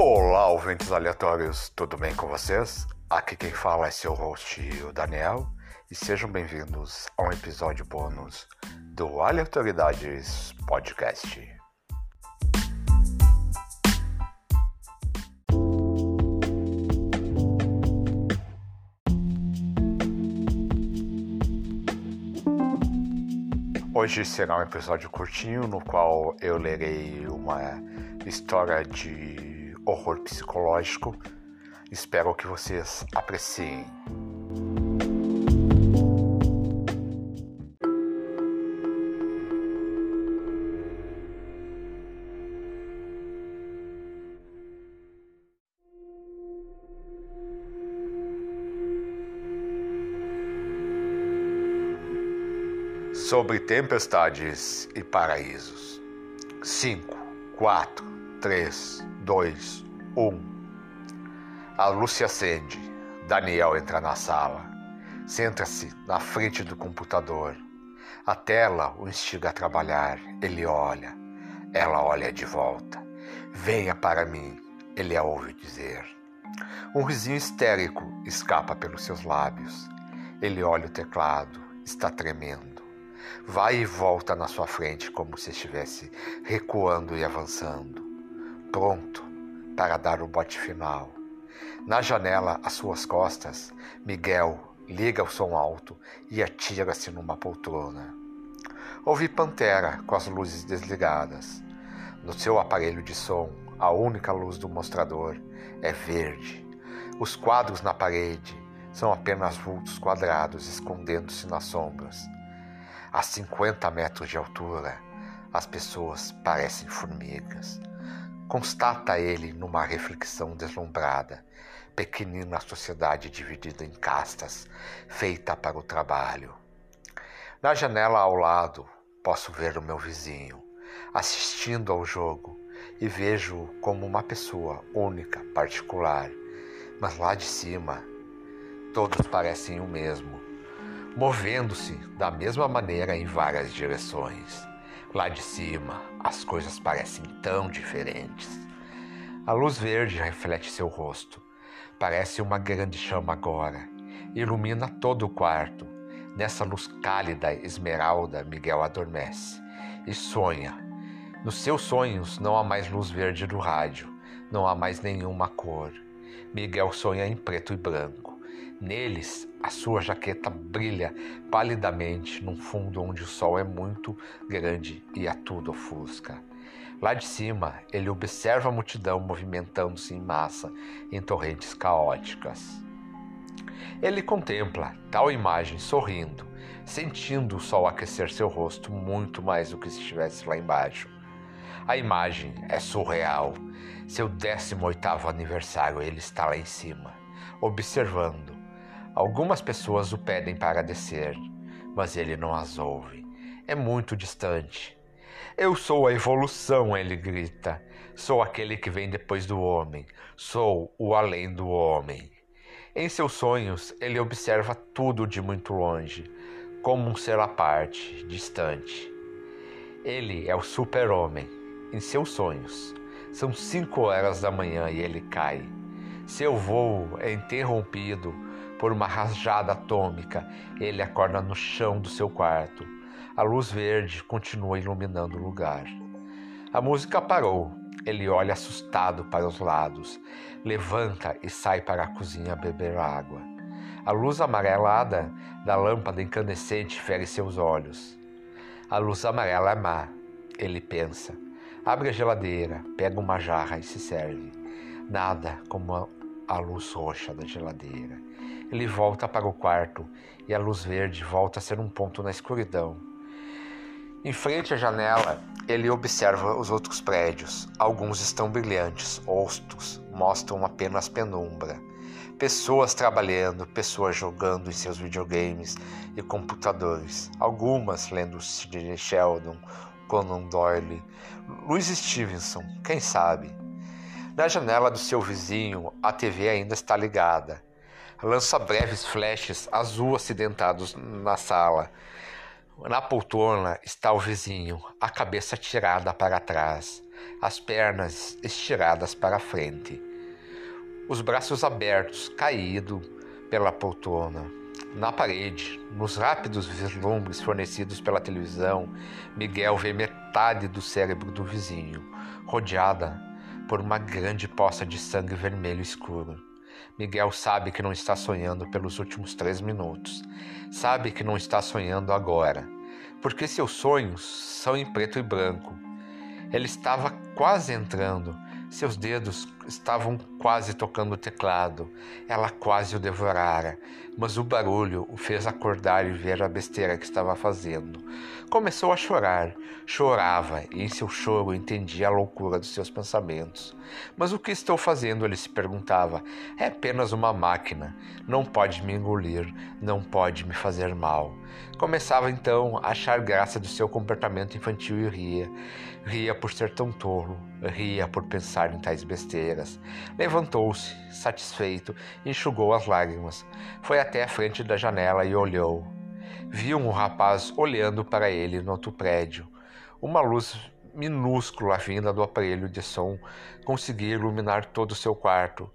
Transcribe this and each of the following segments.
Olá, ouvintes aleatórios, tudo bem com vocês? Aqui quem fala é seu host, o Daniel, e sejam bem-vindos a um episódio bônus do Aleatoridades Podcast. Hoje será um episódio curtinho no qual eu lerei uma história de horror psicológico. Espero que vocês apreciem. sobre tempestades e paraísos. 5, 4, 3, 2, 1. A luz se acende. Daniel entra na sala. Senta-se na frente do computador. A tela o instiga a trabalhar. Ele olha. Ela olha de volta. Venha para mim, ele a ouve dizer. Um risinho histérico escapa pelos seus lábios. Ele olha o teclado, está tremendo vai e volta na sua frente como se estivesse recuando e avançando, pronto para dar o bote final. Na janela, às suas costas, Miguel liga o som alto e atira-se numa poltrona. Ouvi Pantera com as luzes desligadas. No seu aparelho de som, a única luz do mostrador é verde. Os quadros na parede são apenas vultos quadrados escondendo-se nas sombras. A 50 metros de altura, as pessoas parecem formigas. Constata ele numa reflexão deslumbrada, pequenina sociedade dividida em castas, feita para o trabalho. Na janela ao lado, posso ver o meu vizinho, assistindo ao jogo, e vejo-o como uma pessoa única, particular. Mas lá de cima, todos parecem o mesmo movendo-se da mesma maneira em várias direções. Lá de cima, as coisas parecem tão diferentes. A luz verde reflete seu rosto. Parece uma grande chama agora. Ilumina todo o quarto. Nessa luz cálida esmeralda, Miguel adormece e sonha. Nos seus sonhos não há mais luz verde do rádio, não há mais nenhuma cor. Miguel sonha em preto e branco. Neles, a sua jaqueta brilha palidamente num fundo onde o sol é muito grande e a tudo ofusca. Lá de cima, ele observa a multidão movimentando-se em massa em torrentes caóticas. Ele contempla tal imagem sorrindo, sentindo o sol aquecer seu rosto muito mais do que se estivesse lá embaixo. A imagem é surreal. Seu 18º aniversário, ele está lá em cima, observando Algumas pessoas o pedem para descer, mas ele não as ouve. É muito distante. Eu sou a evolução, ele grita. Sou aquele que vem depois do homem. Sou o além do homem. Em seus sonhos, ele observa tudo de muito longe, como um ser à parte, distante. Ele é o super-homem. Em seus sonhos, são cinco horas da manhã e ele cai. Seu voo é interrompido por uma rajada atômica, ele acorda no chão do seu quarto. A luz verde continua iluminando o lugar. A música parou. Ele olha assustado para os lados, levanta e sai para a cozinha beber água. A luz amarelada da lâmpada incandescente fere seus olhos. A luz amarela é má, ele pensa. Abre a geladeira, pega uma jarra e se serve. Nada como a luz roxa da geladeira. Ele volta para o quarto e a luz verde volta a ser um ponto na escuridão. Em frente à janela, ele observa os outros prédios. Alguns estão brilhantes, outros mostram apenas penumbra. Pessoas trabalhando, pessoas jogando em seus videogames e computadores. Algumas lendo Sidney Sheldon, Conan Doyle, Louis Stevenson, quem sabe. Na janela do seu vizinho, a TV ainda está ligada lança breves flashes azul acidentados na sala. Na poltrona está o vizinho, a cabeça tirada para trás, as pernas estiradas para frente, os braços abertos, caído pela poltrona. Na parede, nos rápidos vislumbres fornecidos pela televisão, Miguel vê metade do cérebro do vizinho, rodeada por uma grande poça de sangue vermelho escuro. Miguel sabe que não está sonhando pelos últimos três minutos. Sabe que não está sonhando agora, porque seus sonhos são em preto e branco. Ele estava quase entrando seus dedos estavam quase tocando o teclado. Ela quase o devorara, mas o barulho o fez acordar e ver a besteira que estava fazendo. Começou a chorar. Chorava e em seu choro entendia a loucura dos seus pensamentos. Mas o que estou fazendo? Ele se perguntava. É apenas uma máquina. Não pode me engolir, não pode me fazer mal. Começava então a achar graça do seu comportamento infantil e ria. Ria por ser tão tolo, ria por pensar em tais besteiras. Levantou-se, satisfeito, enxugou as lágrimas. Foi até a frente da janela e olhou. Viu um rapaz olhando para ele no outro prédio. Uma luz minúscula vinda do aparelho de som conseguia iluminar todo o seu quarto.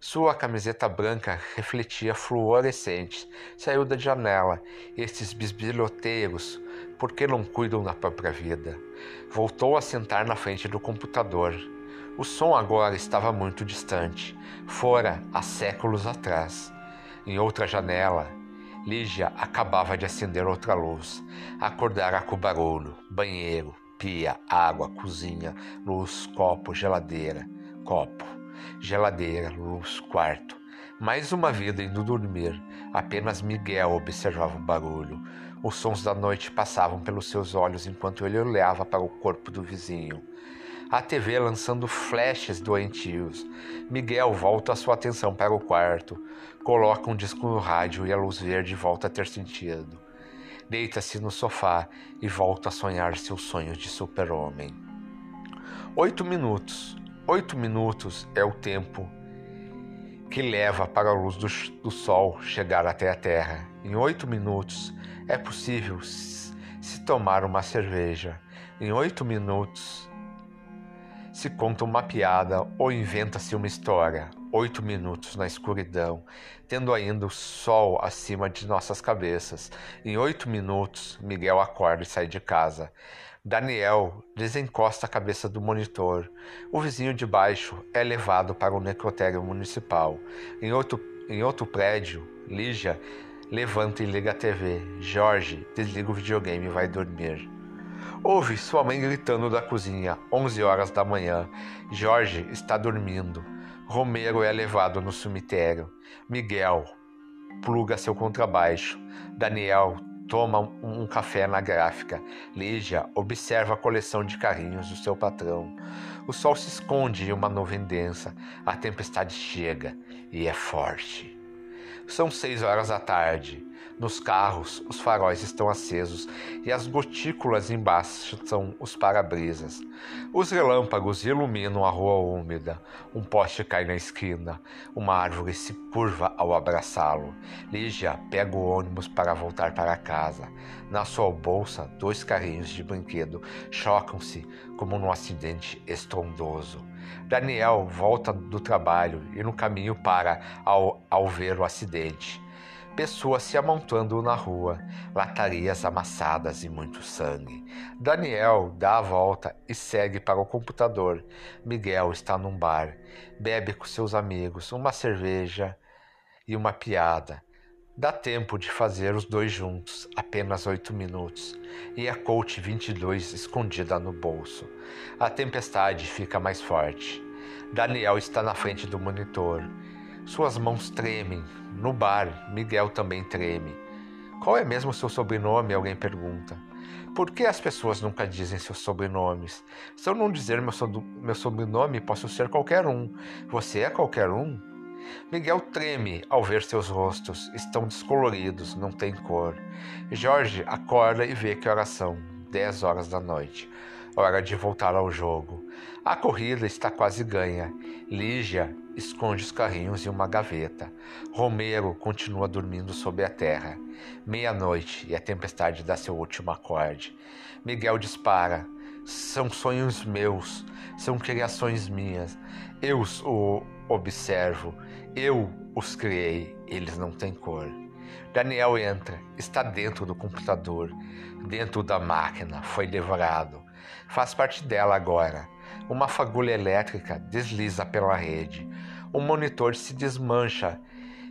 Sua camiseta branca refletia fluorescentes. Saiu da janela. Estes bisbilhoteiros, por que não cuidam da própria vida? Voltou a sentar na frente do computador. O som agora estava muito distante, fora há séculos atrás. Em outra janela, Lígia acabava de acender outra luz. Acordara com barulho, banheiro, pia, água, cozinha, luz, copo, geladeira, copo geladeira, luz, quarto. Mais uma vida indo dormir. Apenas Miguel observava o barulho. Os sons da noite passavam pelos seus olhos enquanto ele olhava para o corpo do vizinho. A TV lançando flashes doentios. Miguel volta a sua atenção para o quarto, coloca um disco no rádio e a luz verde volta a ter sentido. Deita-se no sofá e volta a sonhar seus sonhos de super-homem. Oito minutos. Oito minutos é o tempo que leva para a luz do, do, sol chegar até a Terra. Em oito minutos é possível se tomar uma cerveja. Em oito minutos se conta uma piada ou inventa-se uma história. Oito minutos na escuridão, tendo ainda o sol acima de nossas cabeças. Em oito minutos, Miguel acorda e sai de casa. Daniel desencosta a cabeça do monitor. O vizinho de baixo é levado para o necrotério municipal. Em outro, em outro prédio, Lígia levanta e liga a TV. Jorge desliga o videogame e vai dormir. Ouve sua mãe gritando da cozinha, 11 horas da manhã. Jorge está dormindo. Romero é levado no cemitério. Miguel pluga seu contrabaixo. Daniel toma um café na gráfica. Lígia observa a coleção de carrinhos do seu patrão. O sol se esconde em uma nuvem densa. A tempestade chega e é forte. São seis horas da tarde. Nos carros, os faróis estão acesos e as gotículas embaixo são os para-brisas. Os relâmpagos iluminam a rua úmida. Um poste cai na esquina. Uma árvore se curva ao abraçá-lo. Lígia pega o ônibus para voltar para casa. Na sua bolsa, dois carrinhos de brinquedo chocam-se como num acidente estrondoso. Daniel volta do trabalho e no caminho para ao, ao ver o acidente pessoas se amontoando na rua, latarias amassadas e muito sangue. Daniel dá a volta e segue para o computador. Miguel está num bar, bebe com seus amigos uma cerveja e uma piada. Dá tempo de fazer os dois juntos, apenas oito minutos, e a Colt 22 escondida no bolso. A tempestade fica mais forte. Daniel está na frente do monitor. Suas mãos tremem. No bar, Miguel também treme. Qual é mesmo seu sobrenome? Alguém pergunta. Por que as pessoas nunca dizem seus sobrenomes? Se eu não dizer meu, so meu sobrenome, posso ser qualquer um. Você é qualquer um? Miguel treme ao ver seus rostos. Estão descoloridos, não tem cor. Jorge acorda e vê que são. Dez horas da noite. Hora de voltar ao jogo. A corrida está quase ganha. Lígia esconde os carrinhos em uma gaveta. Romero continua dormindo sob a terra. Meia-noite e a tempestade dá seu último acorde. Miguel dispara. São sonhos meus, são criações minhas. Eu os observo, eu os criei, eles não têm cor. Daniel entra, está dentro do computador, dentro da máquina, foi devorado. Faz parte dela agora. Uma fagulha elétrica desliza pela rede. O monitor se desmancha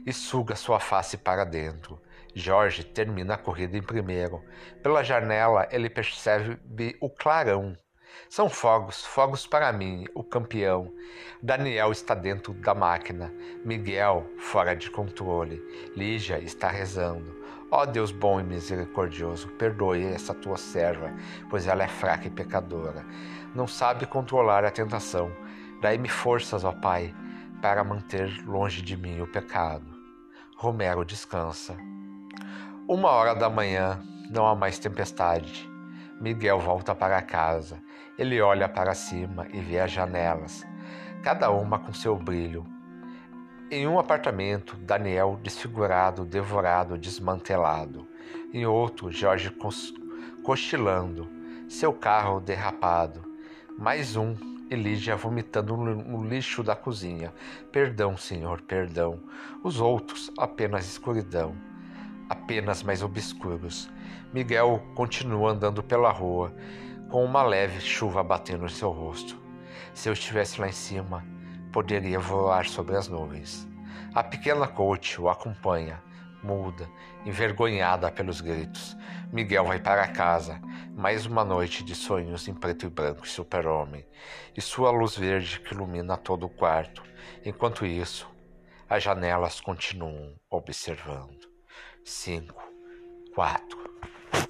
e suga sua face para dentro. Jorge termina a corrida em primeiro. Pela janela, ele percebe o clarão. São fogos, fogos para mim, o campeão. Daniel está dentro da máquina. Miguel, fora de controle. Lígia está rezando. Ó Deus bom e misericordioso, perdoe essa tua serva, pois ela é fraca e pecadora. Não sabe controlar a tentação. Dai-me forças, ó Pai, para manter longe de mim o pecado. Romero descansa. Uma hora da manhã, não há mais tempestade. Miguel volta para casa. Ele olha para cima e vê as janelas, cada uma com seu brilho. Em um apartamento, Daniel desfigurado, devorado, desmantelado. Em outro, Jorge cochilando, seu carro derrapado. Mais um, Elígia vomitando no lixo da cozinha. Perdão, senhor, perdão. Os outros, apenas escuridão, apenas mais obscuros. Miguel continua andando pela rua com uma leve chuva batendo em seu rosto. Se eu estivesse lá em cima, poderia voar sobre as nuvens. A pequena coach o acompanha, muda, envergonhada pelos gritos. Miguel vai para casa, mais uma noite de sonhos em preto e branco e super-homem, e sua luz verde que ilumina todo o quarto. Enquanto isso, as janelas continuam observando. Cinco, quatro,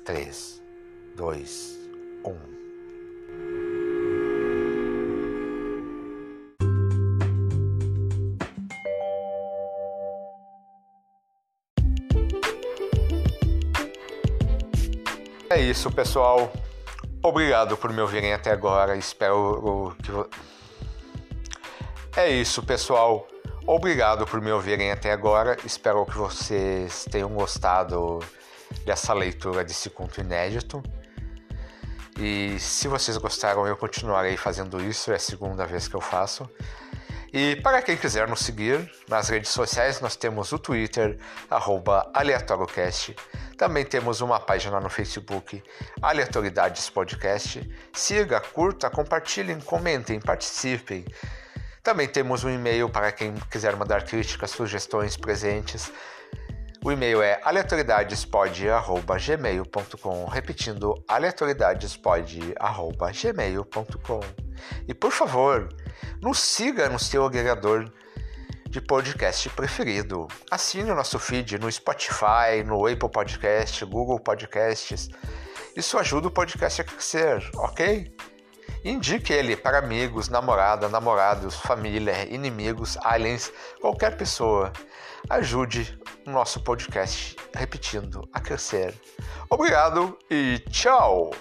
três, dois, um. É isso, pessoal. Obrigado por me ouvirem até agora. Espero que. É isso, pessoal. Obrigado por me ouvirem até agora. Espero que vocês tenham gostado dessa leitura desse conto inédito. E se vocês gostaram, eu continuarei fazendo isso, é a segunda vez que eu faço. E para quem quiser nos seguir nas redes sociais, nós temos o Twitter, aleatóriocast. Também temos uma página no Facebook, Aleatoridades Podcast. Siga, curta, compartilhem, comentem, participem. Também temos um e-mail para quem quiser mandar críticas, sugestões, presentes. O e-mail é aleatoridadespod.gmail.com Repetindo, aleatoridadespod.gmail.com E por favor, nos siga no seu agregador de podcast preferido. Assine o nosso feed no Spotify, no Apple Podcast, Google Podcasts. Isso ajuda o podcast a crescer, ok? Indique ele para amigos, namorada, namorados, família, inimigos, aliens, qualquer pessoa. Ajude o nosso podcast, repetindo, a crescer. Obrigado e tchau!